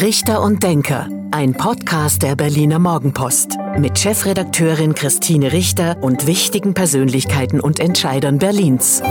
Richter und Denker, ein Podcast der Berliner Morgenpost mit Chefredakteurin Christine Richter und wichtigen Persönlichkeiten und Entscheidern Berlins.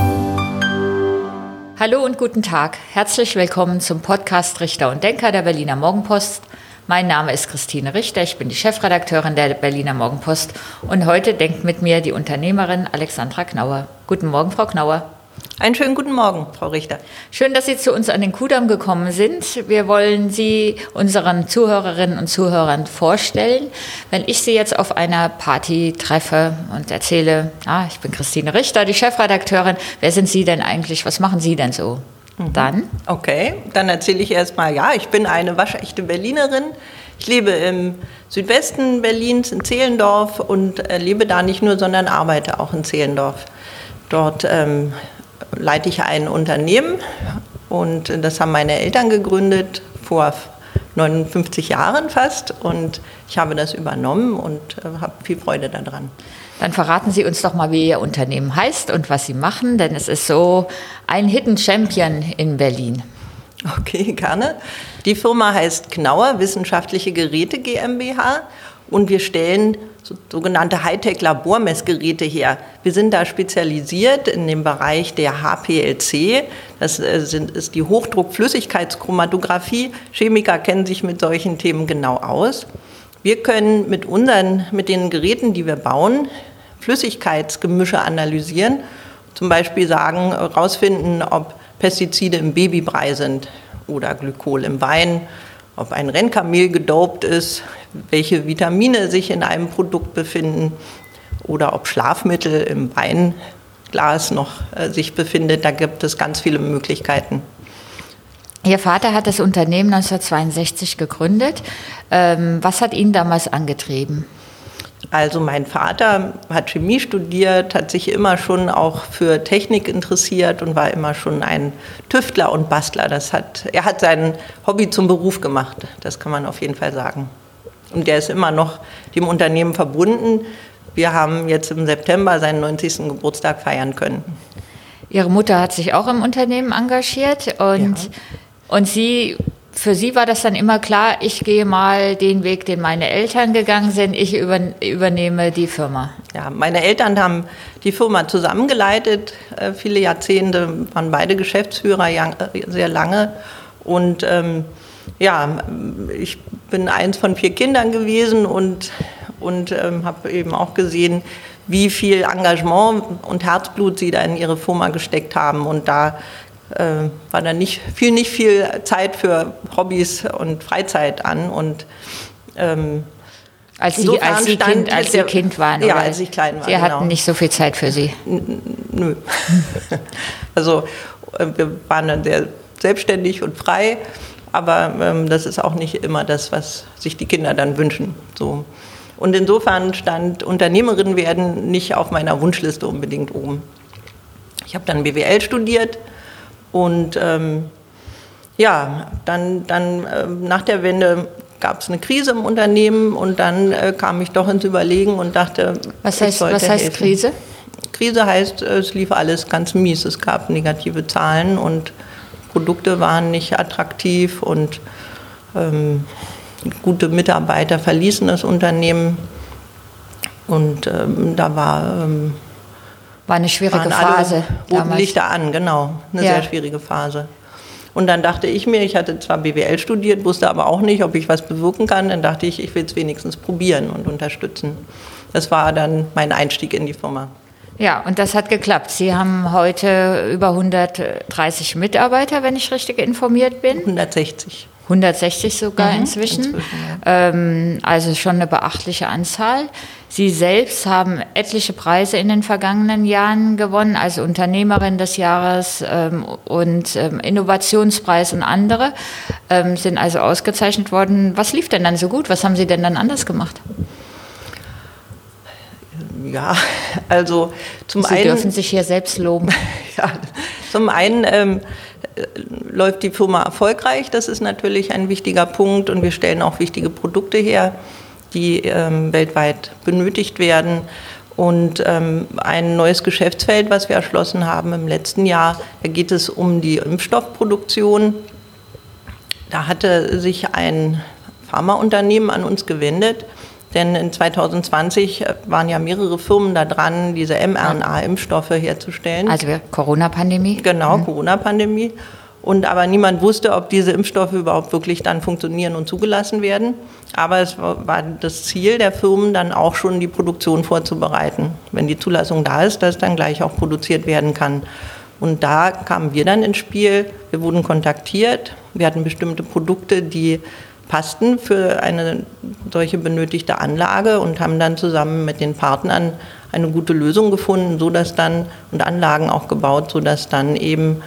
Hallo und guten Tag. Herzlich willkommen zum Podcast Richter und Denker der Berliner Morgenpost. Mein Name ist Christine Richter, ich bin die Chefredakteurin der Berliner Morgenpost und heute denkt mit mir die Unternehmerin Alexandra Knauer. Guten Morgen, Frau Knauer. Einen schönen guten Morgen, Frau Richter. Schön, dass Sie zu uns an den Kudamm gekommen sind. Wir wollen Sie unseren Zuhörerinnen und Zuhörern vorstellen. Wenn ich Sie jetzt auf einer Party treffe und erzähle, ah, ich bin Christine Richter, die Chefredakteurin, wer sind Sie denn eigentlich? Was machen Sie denn so? Mhm. Dann? Okay, dann erzähle ich erst mal, ja, ich bin eine waschechte Berlinerin. Ich lebe im Südwesten Berlins in Zehlendorf und lebe da nicht nur, sondern arbeite auch in Zehlendorf. Dort ähm, leite ich ein Unternehmen und das haben meine Eltern gegründet vor 59 Jahren fast und ich habe das übernommen und äh, habe viel Freude daran. Dann verraten Sie uns doch mal, wie Ihr Unternehmen heißt und was Sie machen, denn es ist so ein Hidden Champion in Berlin. Okay, gerne. Die Firma heißt Knauer Wissenschaftliche Geräte GmbH und wir stellen sogenannte Hightech-Labormessgeräte her. Wir sind da spezialisiert in dem Bereich der HPLC. Das äh, ist die Hochdruckflüssigkeitschromatographie. Chemiker kennen sich mit solchen Themen genau aus. Wir können mit, unseren, mit den Geräten, die wir bauen, Flüssigkeitsgemische analysieren. Zum Beispiel sagen, herausfinden, ob Pestizide im Babybrei sind oder Glykol im Wein, ob ein Rennkamel gedopt ist, welche Vitamine sich in einem Produkt befinden oder ob Schlafmittel im Weinglas noch äh, sich befindet. Da gibt es ganz viele Möglichkeiten. Ihr Vater hat das Unternehmen 1962 gegründet. Ähm, was hat ihn damals angetrieben? Also mein Vater hat Chemie studiert, hat sich immer schon auch für Technik interessiert und war immer schon ein Tüftler und Bastler. Das hat, er hat sein Hobby zum Beruf gemacht, das kann man auf jeden Fall sagen. Und der ist immer noch dem Unternehmen verbunden. Wir haben jetzt im September seinen 90. Geburtstag feiern können. Ihre Mutter hat sich auch im Unternehmen engagiert und, ja. und Sie, für Sie war das dann immer klar, ich gehe mal den Weg, den meine Eltern gegangen sind, ich übernehme die Firma. Ja, meine Eltern haben die Firma zusammengeleitet, äh, viele Jahrzehnte, waren beide Geschäftsführer äh, sehr lange und ähm, ja, ich bin eins von vier Kindern gewesen und, und ähm, habe eben auch gesehen, wie viel Engagement und Herzblut sie da in ihre Firma gesteckt haben. Und da äh, war dann nicht viel, nicht viel Zeit für Hobbys und Freizeit an. Und ähm, als Sie, als Sie, kind, als Sie Kind waren? Ja, als ich klein war. Sie genau. hatten nicht so viel Zeit für Sie? Nö. also äh, wir waren dann sehr selbstständig und frei aber ähm, das ist auch nicht immer das, was sich die Kinder dann wünschen. So. Und insofern stand Unternehmerin werden nicht auf meiner Wunschliste unbedingt oben. Ich habe dann BWL studiert und ähm, ja, dann, dann äh, nach der Wende gab es eine Krise im Unternehmen und dann äh, kam ich doch ins Überlegen und dachte, was heißt, was heißt Krise? Krise heißt, es lief alles ganz mies. Es gab negative Zahlen und Produkte waren nicht attraktiv und ähm, gute Mitarbeiter verließen das Unternehmen. Und ähm, da war. Ähm, war eine schwierige Phase. Roten Lichter an, genau. Eine ja. sehr schwierige Phase. Und dann dachte ich mir, ich hatte zwar BWL studiert, wusste aber auch nicht, ob ich was bewirken kann. Dann dachte ich, ich will es wenigstens probieren und unterstützen. Das war dann mein Einstieg in die Firma. Ja, und das hat geklappt. Sie haben heute über 130 Mitarbeiter, wenn ich richtig informiert bin. 160. 160 sogar mhm, inzwischen. inzwischen ja. ähm, also schon eine beachtliche Anzahl. Sie selbst haben etliche Preise in den vergangenen Jahren gewonnen, also Unternehmerin des Jahres ähm, und ähm, Innovationspreis und andere ähm, sind also ausgezeichnet worden. Was lief denn dann so gut? Was haben Sie denn dann anders gemacht? Ja, also zum Sie einen. Sie dürfen sich hier selbst loben. ja, zum einen ähm, läuft die Firma erfolgreich. Das ist natürlich ein wichtiger Punkt und wir stellen auch wichtige Produkte her, die ähm, weltweit benötigt werden. Und ähm, ein neues Geschäftsfeld, was wir erschlossen haben im letzten Jahr, da geht es um die Impfstoffproduktion. Da hatte sich ein Pharmaunternehmen an uns gewendet, denn in 2020 waren ja mehrere Firmen da dran, diese mRNA-Impfstoffe herzustellen. Also Corona-Pandemie? Genau, mhm. Corona-Pandemie. Und aber niemand wusste, ob diese Impfstoffe überhaupt wirklich dann funktionieren und zugelassen werden. Aber es war das Ziel der Firmen, dann auch schon die Produktion vorzubereiten. Wenn die Zulassung da ist, dass dann gleich auch produziert werden kann. Und da kamen wir dann ins Spiel. Wir wurden kontaktiert. Wir hatten bestimmte Produkte, die passten für eine solche benötigte Anlage und haben dann zusammen mit den Partnern eine gute Lösung gefunden, so dann und Anlagen auch gebaut, so dass dann eben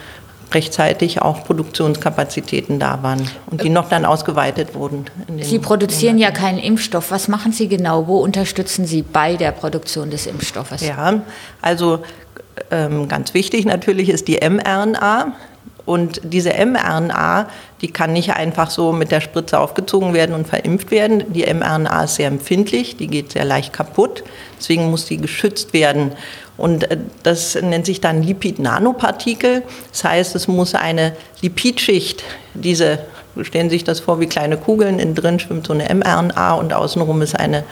rechtzeitig auch Produktionskapazitäten da waren und die noch dann ausgeweitet wurden. Sie produzieren ja keinen Impfstoff. Was machen Sie genau? Wo unterstützen Sie bei der Produktion des Impfstoffes? Ja, also ähm, ganz wichtig natürlich ist die mRNA. Und diese mRNA, die kann nicht einfach so mit der Spritze aufgezogen werden und verimpft werden. Die mRNA ist sehr empfindlich, die geht sehr leicht kaputt. Deswegen muss die geschützt werden. Und äh, das nennt sich dann Lipid-Nanopartikel. Das heißt, es muss eine Lipidschicht, diese, stellen Sie sich das vor wie kleine Kugeln, innen drin schwimmt so eine mRNA und außenrum ist eine,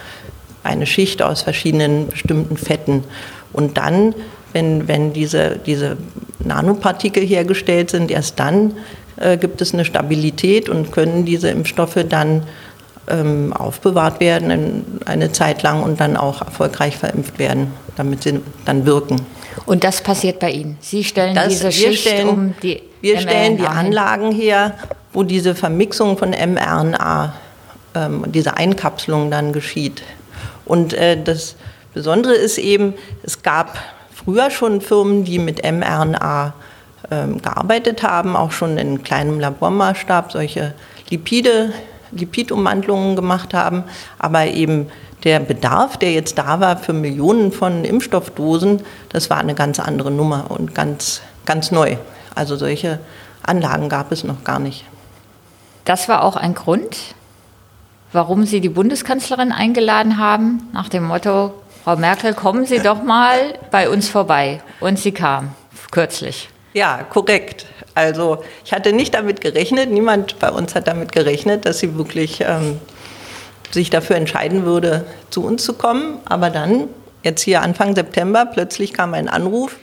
eine Schicht aus verschiedenen bestimmten Fetten. Und dann, wenn, wenn diese, diese Nanopartikel hergestellt sind, erst dann äh, gibt es eine Stabilität und können diese Impfstoffe dann ähm, aufbewahrt werden eine Zeit lang und dann auch erfolgreich verimpft werden, damit sie dann wirken. Und das passiert bei Ihnen? Sie stellen das, diese Schicht stellen, um die Wir mRNA stellen die Anlagen her, wo diese Vermixung von mRNA, ähm, diese Einkapselung dann geschieht. Und äh, das Besondere ist eben, es gab früher schon Firmen, die mit mRNA ähm, gearbeitet haben, auch schon in kleinem Labormaßstab solche Lipide Lipidumwandlungen gemacht haben, aber eben der Bedarf, der jetzt da war für Millionen von Impfstoffdosen, das war eine ganz andere Nummer und ganz, ganz neu. Also solche Anlagen gab es noch gar nicht. Das war auch ein Grund, warum Sie die Bundeskanzlerin eingeladen haben, nach dem Motto, Frau Merkel, kommen Sie doch mal bei uns vorbei. Und sie kam kürzlich. Ja, korrekt. Also ich hatte nicht damit gerechnet, niemand bei uns hat damit gerechnet, dass sie wirklich ähm, sich dafür entscheiden würde, zu uns zu kommen. Aber dann, jetzt hier Anfang September, plötzlich kam ein Anruf,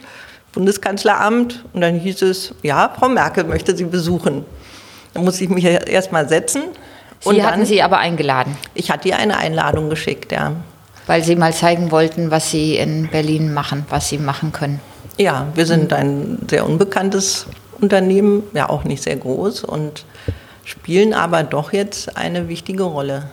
Bundeskanzleramt, und dann hieß es, ja, Frau Merkel möchte Sie besuchen. Da musste ich mich erst mal setzen. Sie und hatten dann, Sie aber eingeladen? Ich hatte ihr eine Einladung geschickt, ja. Weil Sie mal zeigen wollten, was Sie in Berlin machen, was Sie machen können. Ja, wir sind ein sehr unbekanntes Unternehmen, ja auch nicht sehr groß und spielen aber doch jetzt eine wichtige Rolle.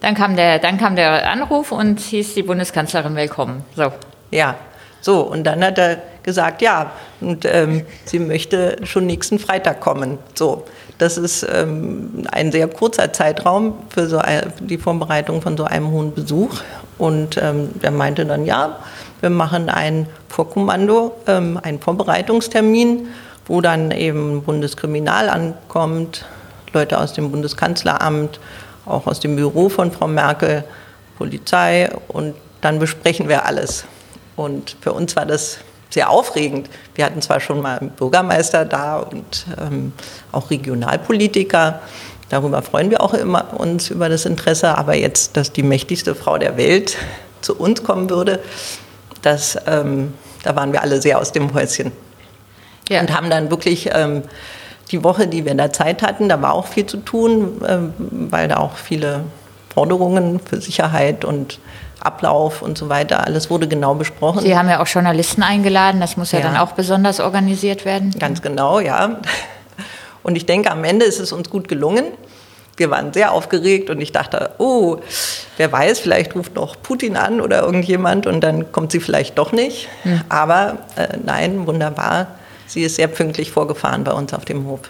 Dann kam der, dann kam der Anruf und hieß die Bundeskanzlerin willkommen. So. Ja, so und dann hat er gesagt, ja, und ähm, sie möchte schon nächsten Freitag kommen. So, das ist ähm, ein sehr kurzer Zeitraum für so ein, die Vorbereitung von so einem hohen Besuch. Und ähm, er meinte dann, ja, wir machen ein Vorkommando, ähm, einen Vorbereitungstermin wo dann eben Bundeskriminalamt kommt, Leute aus dem Bundeskanzleramt, auch aus dem Büro von Frau Merkel, Polizei und dann besprechen wir alles. Und für uns war das sehr aufregend. Wir hatten zwar schon mal einen Bürgermeister da und ähm, auch Regionalpolitiker. Darüber freuen wir auch immer uns über das Interesse. Aber jetzt, dass die mächtigste Frau der Welt zu uns kommen würde, das, ähm, da waren wir alle sehr aus dem Häuschen ja. und haben dann wirklich ähm, die Woche, die wir da Zeit hatten, da war auch viel zu tun, ähm, weil da auch viele Forderungen für Sicherheit und Ablauf und so weiter, alles wurde genau besprochen. Sie haben ja auch Journalisten eingeladen, das muss ja, ja dann auch besonders organisiert werden. Ganz genau, ja. Und ich denke, am Ende ist es uns gut gelungen. Wir waren sehr aufgeregt und ich dachte, oh, wer weiß, vielleicht ruft noch Putin an oder irgendjemand und dann kommt sie vielleicht doch nicht. Hm. Aber äh, nein, wunderbar sie ist sehr pünktlich vorgefahren bei uns auf dem Hof.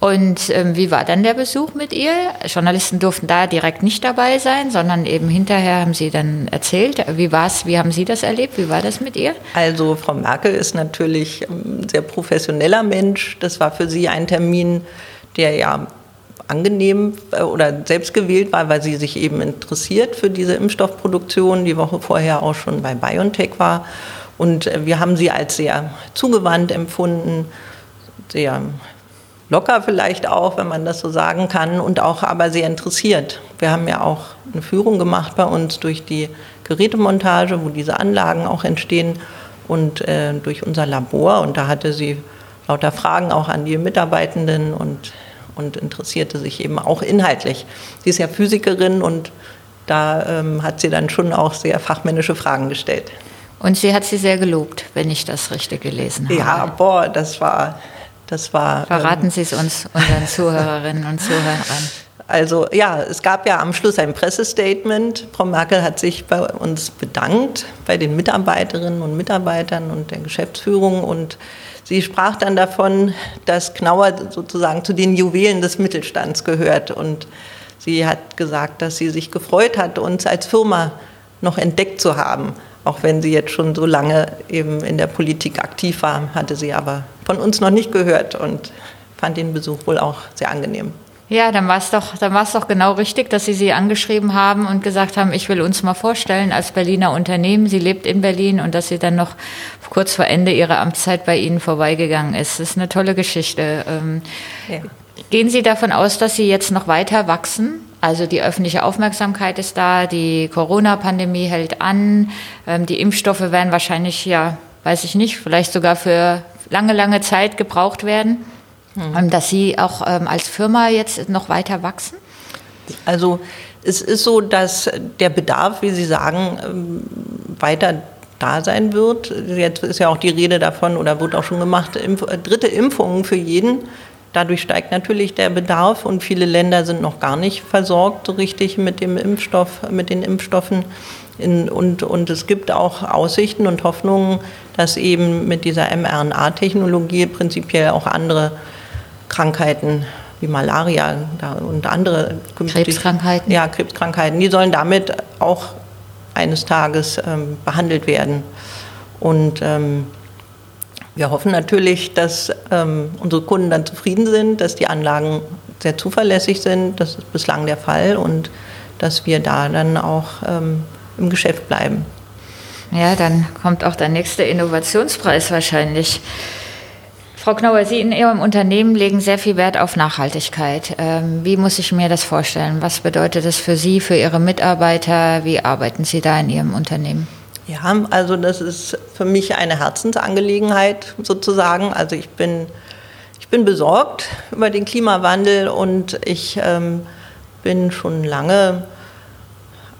Und ähm, wie war dann der Besuch mit ihr? Journalisten durften da direkt nicht dabei sein, sondern eben hinterher haben Sie dann erzählt. Wie war's? Wie haben Sie das erlebt? Wie war das mit ihr? Also Frau Merkel ist natürlich ein sehr professioneller Mensch. Das war für sie ein Termin, der ja angenehm äh, oder selbst gewählt war, weil sie sich eben interessiert für diese Impfstoffproduktion. Die Woche vorher auch schon bei BioNTech war und äh, wir haben sie als sehr zugewandt empfunden, sehr locker vielleicht auch, wenn man das so sagen kann, und auch aber sehr interessiert. Wir haben ja auch eine Führung gemacht bei uns durch die Gerätemontage, wo diese Anlagen auch entstehen und äh, durch unser Labor. Und da hatte sie lauter Fragen auch an die Mitarbeitenden und, und interessierte sich eben auch inhaltlich. Sie ist ja Physikerin und da ähm, hat sie dann schon auch sehr fachmännische Fragen gestellt. Und sie hat sie sehr gelobt, wenn ich das richtig gelesen habe. Ja, boah, das war, das war. Verraten ähm, Sie es uns, unseren Zuhörerinnen und Zuhörern. Also ja, es gab ja am Schluss ein Pressestatement. Frau Merkel hat sich bei uns bedankt, bei den Mitarbeiterinnen und Mitarbeitern und der Geschäftsführung. Und sie sprach dann davon, dass Knauer sozusagen zu den Juwelen des Mittelstands gehört. Und sie hat gesagt, dass sie sich gefreut hat, uns als Firma noch entdeckt zu haben. Auch wenn sie jetzt schon so lange eben in der Politik aktiv war, hatte sie aber von uns noch nicht gehört und fand den Besuch wohl auch sehr angenehm. Ja, dann war es doch, dann war es doch genau richtig, dass Sie sie angeschrieben haben und gesagt haben, ich will uns mal vorstellen als Berliner Unternehmen. Sie lebt in Berlin und dass sie dann noch kurz vor Ende ihrer Amtszeit bei Ihnen vorbeigegangen ist. Das ist eine tolle Geschichte. Ähm, ja. Gehen Sie davon aus, dass Sie jetzt noch weiter wachsen? Also die öffentliche Aufmerksamkeit ist da, die Corona-Pandemie hält an, ähm, die Impfstoffe werden wahrscheinlich, ja, weiß ich nicht, vielleicht sogar für lange, lange Zeit gebraucht werden mhm. dass Sie auch ähm, als Firma jetzt noch weiter wachsen? Also es ist so, dass der Bedarf, wie Sie sagen, ähm, weiter da sein wird. Jetzt ist ja auch die Rede davon oder wird auch schon gemacht, dritte Impfungen für jeden. Dadurch steigt natürlich der Bedarf und viele Länder sind noch gar nicht versorgt so richtig mit dem Impfstoff, mit den Impfstoffen. In, und, und es gibt auch Aussichten und Hoffnungen, dass eben mit dieser mRNA-Technologie prinzipiell auch andere Krankheiten wie Malaria und andere Krebskrankheiten. Ja, Krebskrankheiten, die sollen damit auch eines Tages ähm, behandelt werden. Und ähm, wir hoffen natürlich, dass ähm, unsere Kunden dann zufrieden sind, dass die Anlagen sehr zuverlässig sind. Das ist bislang der Fall und dass wir da dann auch ähm, im Geschäft bleiben. Ja, dann kommt auch der nächste Innovationspreis wahrscheinlich. Frau Knauer, Sie in Ihrem Unternehmen legen sehr viel Wert auf Nachhaltigkeit. Ähm, wie muss ich mir das vorstellen? Was bedeutet das für Sie, für Ihre Mitarbeiter? Wie arbeiten Sie da in Ihrem Unternehmen? Ja, also das ist für mich eine Herzensangelegenheit sozusagen. Also ich bin, ich bin besorgt über den Klimawandel und ich ähm, bin schon lange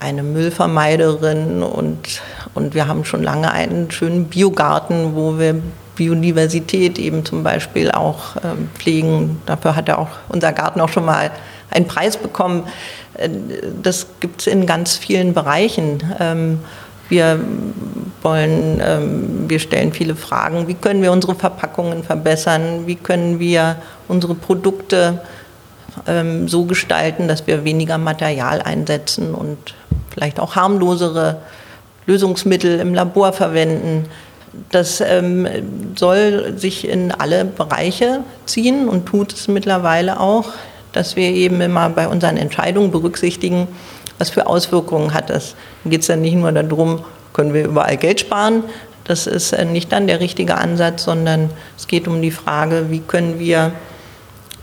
eine Müllvermeiderin und, und wir haben schon lange einen schönen Biogarten, wo wir Biodiversität eben zum Beispiel auch ähm, pflegen. Dafür hat ja auch unser Garten auch schon mal einen Preis bekommen. Äh, das gibt es in ganz vielen Bereichen. Ähm, wir wollen, ähm, wir stellen viele Fragen. Wie können wir unsere Verpackungen verbessern? Wie können wir unsere Produkte so gestalten, dass wir weniger Material einsetzen und vielleicht auch harmlosere Lösungsmittel im Labor verwenden? Das ähm, soll sich in alle Bereiche ziehen und tut es mittlerweile auch, dass wir eben immer bei unseren Entscheidungen berücksichtigen, was für Auswirkungen hat das. Dann geht es ja nicht nur darum, können wir überall Geld sparen. Das ist äh, nicht dann der richtige Ansatz, sondern es geht um die Frage, wie können wir,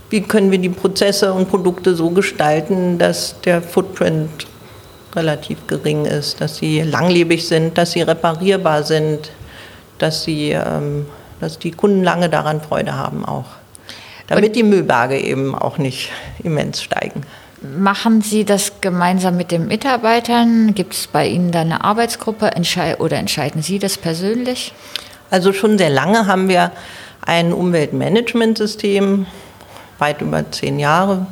wie können wir die Prozesse und Produkte so gestalten, dass der Footprint relativ gering ist, dass sie langlebig sind, dass sie reparierbar sind, dass, sie, ähm, dass die Kunden lange daran Freude haben auch. Damit Und die Müllberge eben auch nicht immens steigen. Machen Sie das gemeinsam mit den Mitarbeitern? Gibt es bei Ihnen da eine Arbeitsgruppe Entschei oder entscheiden Sie das persönlich? Also schon sehr lange haben wir ein Umweltmanagementsystem, weit über zehn Jahre.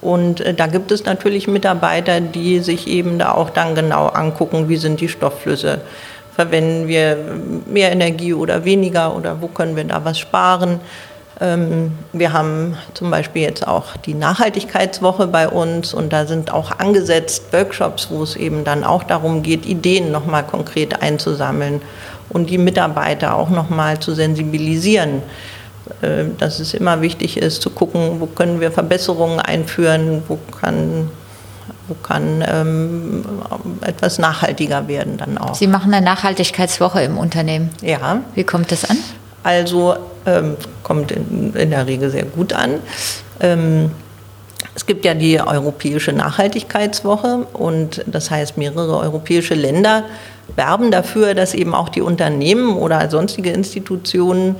Und äh, da gibt es natürlich Mitarbeiter, die sich eben da auch dann genau angucken, wie sind die Stoffflüsse, verwenden wir mehr Energie oder weniger oder wo können wir da was sparen. Ähm, wir haben zum Beispiel jetzt auch die Nachhaltigkeitswoche bei uns und da sind auch angesetzt Workshops, wo es eben dann auch darum geht, Ideen nochmal konkret einzusammeln und die Mitarbeiter auch nochmal zu sensibilisieren, äh, dass es immer wichtig ist zu gucken, wo können wir Verbesserungen einführen, wo kann wo kann ähm, etwas nachhaltiger werden dann auch. Sie machen eine Nachhaltigkeitswoche im Unternehmen. Ja. Wie kommt das an? Also ähm, kommt in, in, der Regel sehr gut an. Ähm, es gibt ja die Europäische Nachhaltigkeitswoche und das heißt, mehrere europäische Länder werben dafür, dass eben auch die Unternehmen oder sonstige Institutionen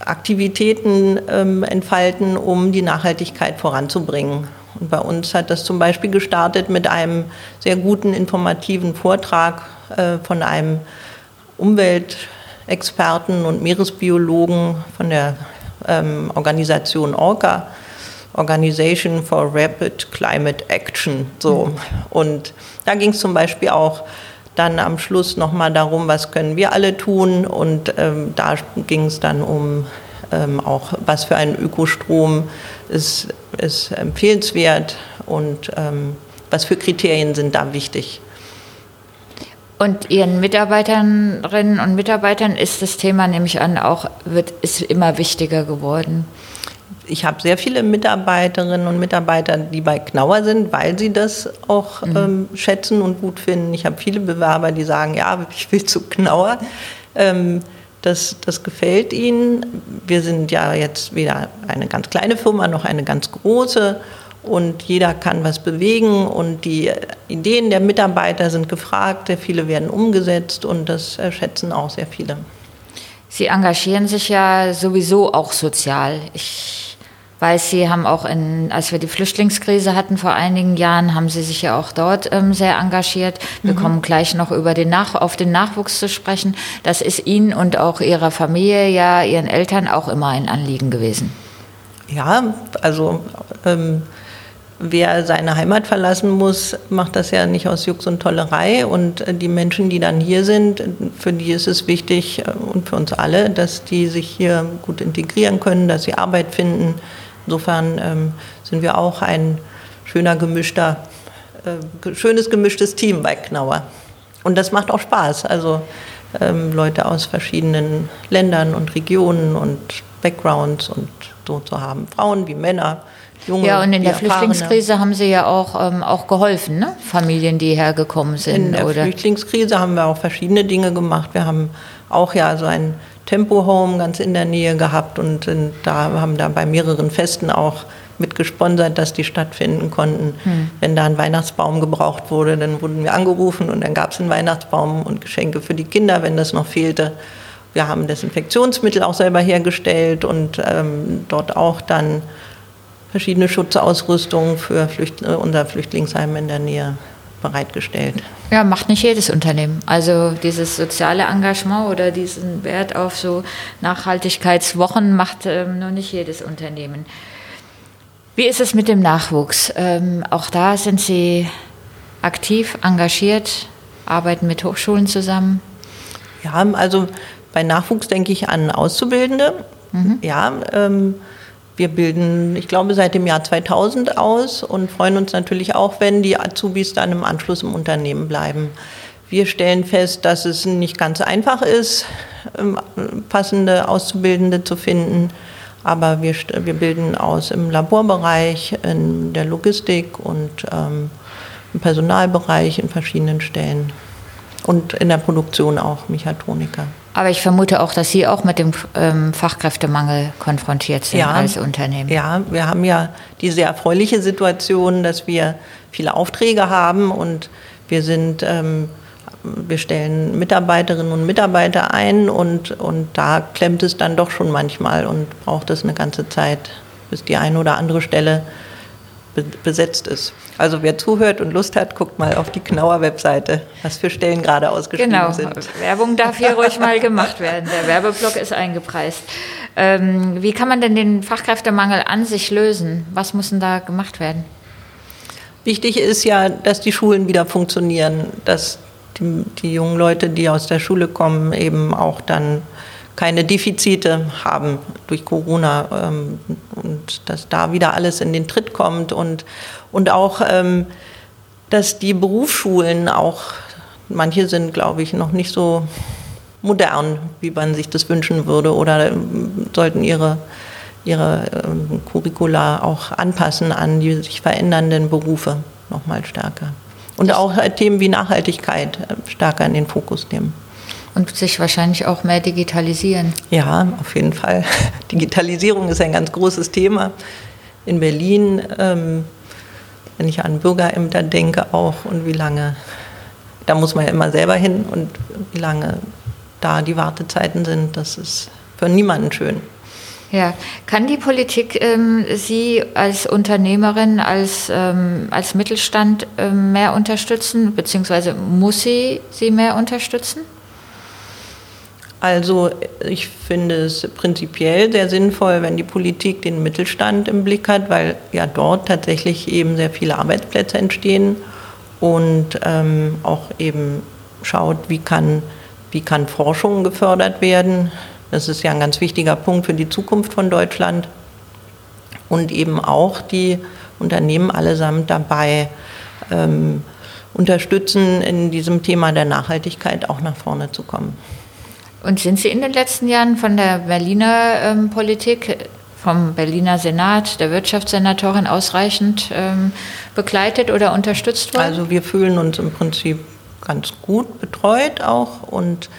Aktivitäten ähm, entfalten, um die Nachhaltigkeit voranzubringen. Und bei uns hat das zum Beispiel gestartet mit einem sehr guten informativen Vortrag äh, von einem Umweltexperten und Meeresbiologen von der ähm, Organisation ORCA, Organization for Rapid Climate Action. So. Mhm. Und da ging es zum Beispiel auch dann am Schluss nochmal darum, was können wir alle tun. Und ähm, da ging es dann um ähm, auch, was für ein Ökostrom ist, ist empfehlenswert und ähm, was für Kriterien sind da wichtig. Und Ihren Mitarbeiterinnen und Mitarbeitern ist das Thema, nehme ich an, auch wird, ist immer wichtiger geworden ich habe sehr viele Mitarbeiterinnen und Mitarbeiter, die bei Knauer sind, weil sie das auch mhm. ähm, schätzen und gut finden. Ich habe viele Bewerber, die sagen, ja, ich will zu Knauer. Ähm, das, das gefällt ihnen. Wir sind ja jetzt weder eine ganz kleine Firma noch eine ganz große und jeder kann was bewegen und die Ideen der Mitarbeiter sind gefragt, viele werden umgesetzt und das schätzen auch sehr viele. Sie engagieren sich ja sowieso auch sozial. Ich weiß, Sie haben auch in, als wir die Flüchtlingskrise hatten vor einigen Jahren, haben Sie sich ja auch dort ähm, sehr engagiert. Wir mhm. kommen gleich noch über den Nach auf den Nachwuchs zu sprechen. Das ist Ihnen und auch Ihrer Familie, ja, Ihren Eltern auch immer ein Anliegen gewesen. Ja, also ähm, wer seine Heimat verlassen muss, macht das ja nicht aus Jux und Tollerei. Und äh, die Menschen, die dann hier sind, für die ist es wichtig äh, und für uns alle, dass die sich hier gut integrieren können, dass sie Arbeit finden, Insofern ähm, sind wir auch ein schöner gemischter, äh, schönes gemischtes Team bei Knauer. Und das macht auch Spaß. Also ähm, Leute aus verschiedenen Ländern und Regionen und Backgrounds und so zu haben. Frauen wie Männer. Junge, ja, und in der Flüchtlingskrise haben Sie ja auch, ähm, auch geholfen, ne? Familien, die hergekommen sind. In der oder? Flüchtlingskrise haben wir auch verschiedene Dinge gemacht. Wir haben auch ja so ein Tempo Home ganz in der Nähe gehabt und sind da haben da bei mehreren Festen auch mitgesponsert, dass die stattfinden konnten. Hm. Wenn da ein Weihnachtsbaum gebraucht wurde, dann wurden wir angerufen und dann gab es einen Weihnachtsbaum und Geschenke für die Kinder, wenn das noch fehlte. Wir haben Desinfektionsmittel auch selber hergestellt und ähm, dort auch dann verschiedene Schutzausrüstungen für Flücht unser Flüchtlingsheim in der Nähe bereitgestellt. Ja, macht nicht jedes Unternehmen. Also dieses soziale Engagement oder diesen Wert auf so Nachhaltigkeitswochen macht ähm, nur nicht jedes Unternehmen. Wie ist es mit dem Nachwuchs? Ähm, auch da sind Sie aktiv, engagiert, arbeiten mit Hochschulen zusammen? Ja, also bei Nachwuchs denke ich an Auszubildende. Mhm. Ja, ähm, wir bilden, ich glaube, seit dem Jahr 2000 aus und freuen uns natürlich auch, wenn die Azubis dann im Anschluss im Unternehmen bleiben. Wir stellen fest, dass es nicht ganz einfach ist, ähm, passende Auszubildende zu finden. Aber wir, wir bilden aus im Laborbereich, in der Logistik und ähm, im Personalbereich in verschiedenen Stellen. Und in der Produktion auch Mechatroniker. Aber ich vermute auch, dass Sie auch mit dem ähm, Fachkräftemangel konfrontiert sind ja, als Unternehmen. Ja, wir haben ja die sehr erfreuliche Situation, dass wir viele Aufträge haben und wir sind, ähm, wir stellen Mitarbeiterinnen und Mitarbeiter ein und, und da klemmt es dann doch schon manchmal und braucht es eine ganze Zeit, bis die eine oder andere Stelle besetzt ist. Also wer zuhört und Lust hat, guckt mal auf die Knauer Webseite, was für Stellen gerade ausgeschrieben genau. sind. Genau, Werbung darf hier ruhig mal gemacht werden. Der Werbeblock ist eingepreist. Ähm, wie kann man denn den Fachkräftemangel an sich lösen? Was muss denn da gemacht werden? Wichtig ist ja, dass die Schulen wieder funktionieren, dass die, die jungen Leute, die aus der Schule kommen, eben auch dann keine Defizite haben durch Corona ähm, und dass da wieder alles in den Tritt kommt und, und auch, ähm, dass die Berufsschulen auch, manche sind, glaube ich, noch nicht so modern, wie man sich das wünschen würde oder ähm, sollten ihre, ihre ähm, Curricula auch anpassen an die sich verändernden Berufe nochmal stärker. Und auch äh, Themen wie Nachhaltigkeit äh, stärker in den Fokus nehmen. Und sich wahrscheinlich auch mehr digitalisieren. Ja, auf jeden Fall. Digitalisierung ist ein ganz großes Thema. In Berlin, ähm, wenn ich an Bürgerämter denke auch und wie lange, da muss man ja immer selber hin und wie lange da die Wartezeiten sind, das ist für niemanden schön. Ja, kann die Politik ähm, Sie als Unternehmerin, als, ähm, als Mittelstand ähm, mehr unterstützen, beziehungsweise muss sie Sie mehr unterstützen? Also ich finde es prinzipiell sehr sinnvoll, wenn die Politik den Mittelstand im Blick hat, weil ja dort tatsächlich eben sehr viele Arbeitsplätze entstehen und ähm, auch eben schaut, wie kann, wie kann Forschung gefördert werden, das ist ja ein ganz wichtiger Punkt für die Zukunft von Deutschland. Und eben auch die Unternehmen allesamt dabei ähm, unterstützen, in diesem Thema der Nachhaltigkeit auch nach vorne zu kommen. Und sind Sie in den letzten Jahren von der Berliner ähm, Politik, vom Berliner Senat, der Wirtschaftssenatorin ausreichend ähm, begleitet oder unterstützt worden? Also wir fühlen uns im Prinzip ganz gut betreut auch und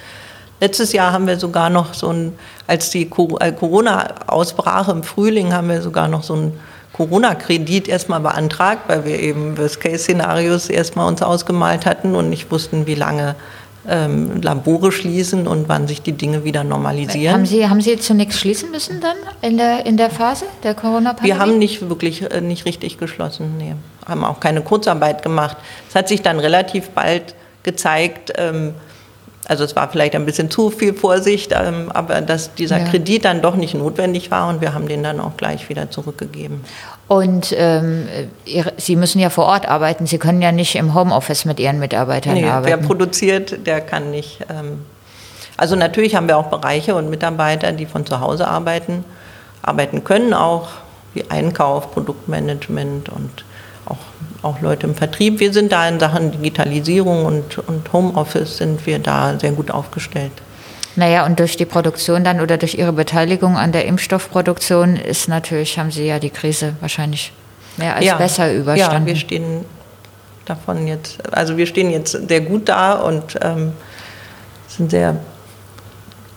Letztes Jahr haben wir sogar noch so ein, als die äh, Corona ausbrach im Frühling, haben wir sogar noch so ein Corona-Kredit erstmal beantragt, weil wir eben Worst-Case-Szenarios erstmal uns ausgemalt hatten und nicht wussten, wie lange ähm, Labore schließen und wann sich die Dinge wieder normalisieren. Haben Sie, haben Sie zunächst schließen müssen dann in der, in der Phase der Corona-Pandemie? Wir haben nicht wirklich äh, nicht richtig geschlossen, nee. haben auch keine Kurzarbeit gemacht. Es hat sich dann relativ bald gezeigt, ähm, also es war vielleicht ein bisschen zu viel Vorsicht, ähm, aber dass dieser ja. Kredit dann doch nicht notwendig war und wir haben den dann auch gleich wieder zurückgegeben. Und ähm, Sie müssen ja vor Ort arbeiten. Sie können ja nicht im Homeoffice mit Ihren Mitarbeitern nee, arbeiten. Wer produziert, der kann nicht. Ähm, also natürlich haben wir auch Bereiche und Mitarbeiter, die von zu Hause arbeiten, arbeiten können auch, wie Einkauf, Produktmanagement und auch, auch Leute im Vertrieb. Wir sind da in Sachen Digitalisierung und, und Homeoffice sind wir da sehr gut aufgestellt. Naja, und durch die Produktion dann oder durch Ihre Beteiligung an der Impfstoffproduktion ist natürlich, haben Sie ja die Krise wahrscheinlich mehr als ja, besser überstanden. Ja, wir stehen davon jetzt, also wir stehen jetzt sehr gut da und ähm, sind sehr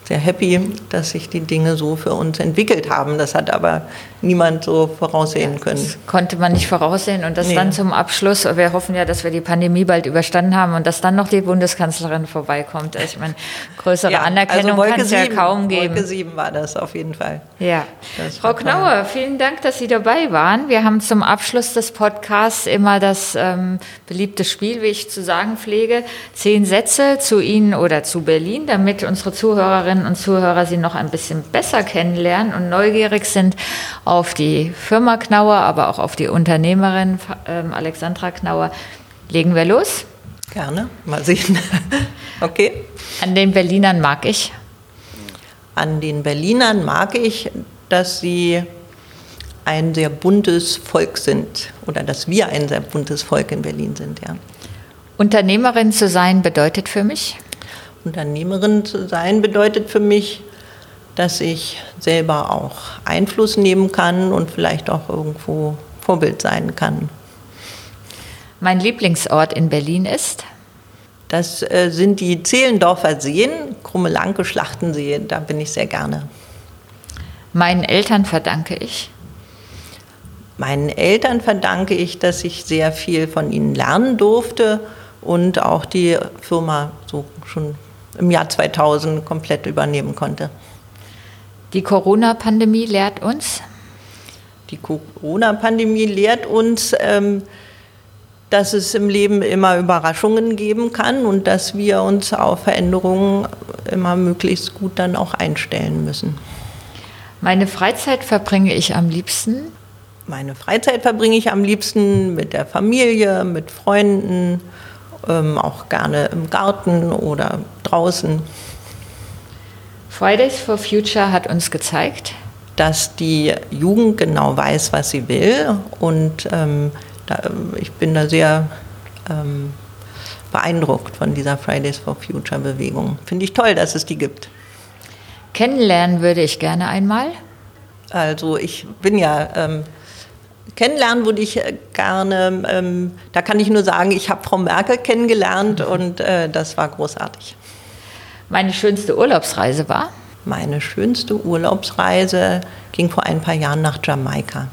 sehr happy, dass sich die Dinge so für uns entwickelt haben. Das hat aber niemand so voraussehen können. Das konnte man nicht voraussehen. Und das nee. dann zum Abschluss, wir hoffen ja, dass wir die Pandemie bald überstanden haben und dass dann noch die Bundeskanzlerin vorbeikommt. Ich meine, größere ja, Anerkennung also kann es ja kaum geben. Wolke 7 war das auf jeden Fall. Ja. Frau Knauer, vielen Dank, dass Sie dabei waren. Wir haben zum Abschluss des Podcasts immer das ähm, beliebte Spiel, wie ich zu sagen pflege. Zehn Sätze zu Ihnen oder zu Berlin, damit unsere Zuhörerinnen Zuhörerinnen und Zuhörer Sie noch ein bisschen besser kennenlernen und neugierig sind auf die Firma Knauer, aber auch auf die Unternehmerin äh, Alexandra Knauer, legen wir los? Gerne, mal sehen. okay. An den Berlinern mag ich? An den Berlinern mag ich, dass sie ein sehr buntes Volk sind oder dass wir ein sehr buntes Volk in Berlin sind, ja. Unternehmerin zu sein bedeutet für mich? Unternehmerin zu sein bedeutet für mich, dass ich selber auch Einfluss nehmen kann und vielleicht auch irgendwo Vorbild sein kann. Mein Lieblingsort in Berlin ist? Das äh, sind die Zehlendorfer Seen, Krummelanke, Schlachtensee, da bin ich sehr gerne. Meinen Eltern verdanke ich? Meinen Eltern verdanke ich, dass ich sehr viel von ihnen lernen durfte und auch die Firma so schon im Jahr 2000 komplett übernehmen konnte. Die Corona-Pandemie lehrt uns? Die Corona-Pandemie lehrt uns, ähm, dass es im Leben immer Überraschungen geben kann und dass wir uns auf Veränderungen immer möglichst gut dann auch einstellen müssen. Meine Freizeit verbringe ich am liebsten? Meine Freizeit verbringe ich am liebsten mit der Familie, mit Freunden, ähm, auch gerne im Garten oder draußen. Fridays for Future hat uns gezeigt, dass die Jugend genau weiß, was sie will. Und ähm, da, ich bin da sehr ähm, beeindruckt von dieser Fridays for Future Bewegung. Finde ich toll, dass es die gibt. Kennenlernen würde ich gerne einmal. Also ich bin ja ähm, Kennenlernen würde ich äh, gerne, ähm, da kann ich nur sagen, ich habe Frau Merkel kennengelernt mhm. und äh, das war großartig. Meine schönste Urlaubsreise war? Meine schönste Urlaubsreise ging vor ein paar Jahren nach Jamaika.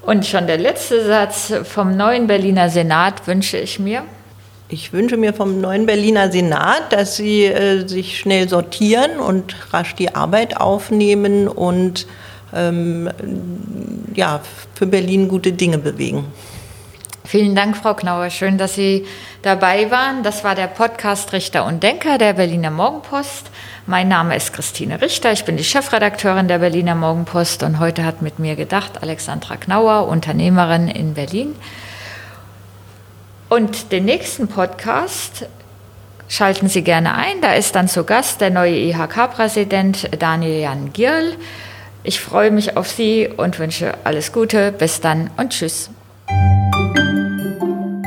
Und schon der letzte Satz vom neuen Berliner Senat wünsche ich mir. Ich wünsche mir vom neuen Berliner Senat, dass sie äh, sich schnell sortieren und rasch die Arbeit aufnehmen und ähm, ja, für Berlin gute Dinge bewegen. Vielen Dank, Frau Knauer. Schön, dass Sie dabei waren. Das war der Podcast Richter und Denker der Berliner Morgenpost. Mein Name ist Christine Richter. Ich bin die Chefredakteurin der Berliner Morgenpost und heute hat mit mir gedacht Alexandra Knauer, Unternehmerin in Berlin. Und den nächsten Podcast schalten Sie gerne ein. Da ist dann zu Gast der neue IHK-Präsident Daniel Jan Gierl. Ich freue mich auf Sie und wünsche alles Gute. Bis dann und tschüss.